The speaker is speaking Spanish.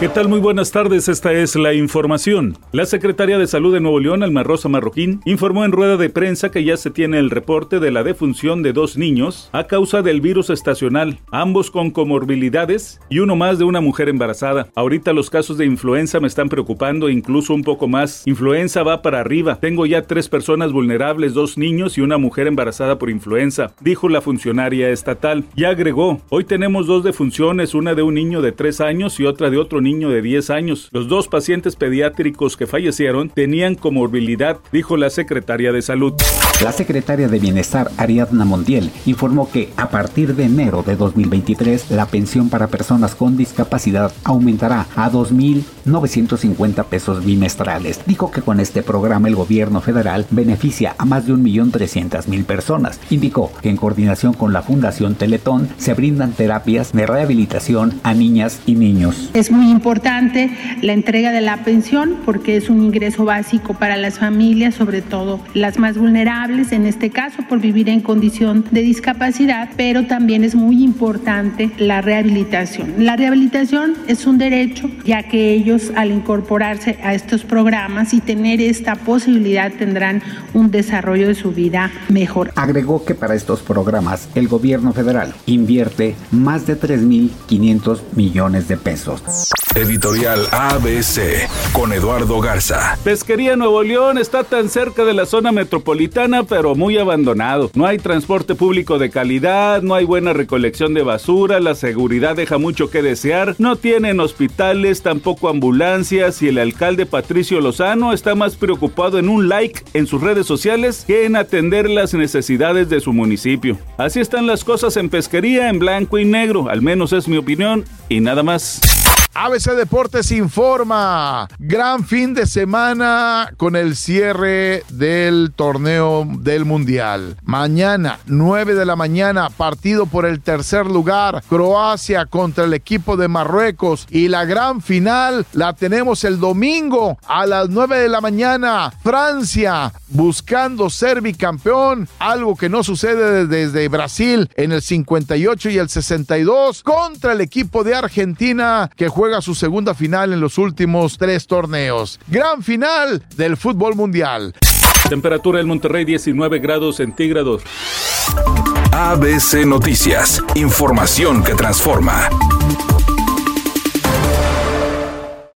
¿Qué tal? Muy buenas tardes, esta es la información. La secretaria de Salud de Nuevo León, Alma Rosa Marroquín, informó en rueda de prensa que ya se tiene el reporte de la defunción de dos niños a causa del virus estacional, ambos con comorbilidades y uno más de una mujer embarazada. Ahorita los casos de influenza me están preocupando, incluso un poco más. Influenza va para arriba. Tengo ya tres personas vulnerables, dos niños y una mujer embarazada por influenza, dijo la funcionaria estatal. Y agregó, hoy tenemos dos defunciones, una de un niño de tres años y otra de otro niño niño de 10 años. Los dos pacientes pediátricos que fallecieron tenían comorbilidad, dijo la secretaria de Salud. La secretaria de Bienestar, Ariadna Montiel, informó que a partir de enero de 2023 la pensión para personas con discapacidad aumentará a 2.950 pesos bimestrales. Dijo que con este programa el gobierno federal beneficia a más de 1.300.000 personas. Indicó que en coordinación con la Fundación Teletón se brindan terapias de rehabilitación a niñas y niños. Es muy importante la entrega de la pensión porque es un ingreso básico para las familias, sobre todo las más vulnerables, en este caso por vivir en condición de discapacidad, pero también es muy importante la rehabilitación. La rehabilitación es un derecho ya que ellos al incorporarse a estos programas y tener esta posibilidad tendrán un desarrollo de su vida mejor. Agregó que para estos programas el gobierno federal invierte más de 3.500 millones de pesos. Editorial ABC con Eduardo Garza. Pesquería Nuevo León está tan cerca de la zona metropolitana, pero muy abandonado. No hay transporte público de calidad, no hay buena recolección de basura, la seguridad deja mucho que desear, no tienen hospitales, tampoco ambulancias y el alcalde Patricio Lozano está más preocupado en un like en sus redes sociales que en atender las necesidades de su municipio. Así están las cosas en pesquería en blanco y negro, al menos es mi opinión y nada más. ABC Deportes informa. Gran fin de semana con el cierre del torneo del Mundial. Mañana, 9 de la mañana, partido por el tercer lugar. Croacia contra el equipo de Marruecos. Y la gran final la tenemos el domingo a las 9 de la mañana. Francia buscando ser bicampeón. Algo que no sucede desde Brasil en el 58 y el 62. Contra el equipo de Argentina que juega su segunda final en los últimos tres torneos. Gran final del fútbol mundial. Temperatura en Monterrey 19 grados centígrados. ABC Noticias, información que transforma.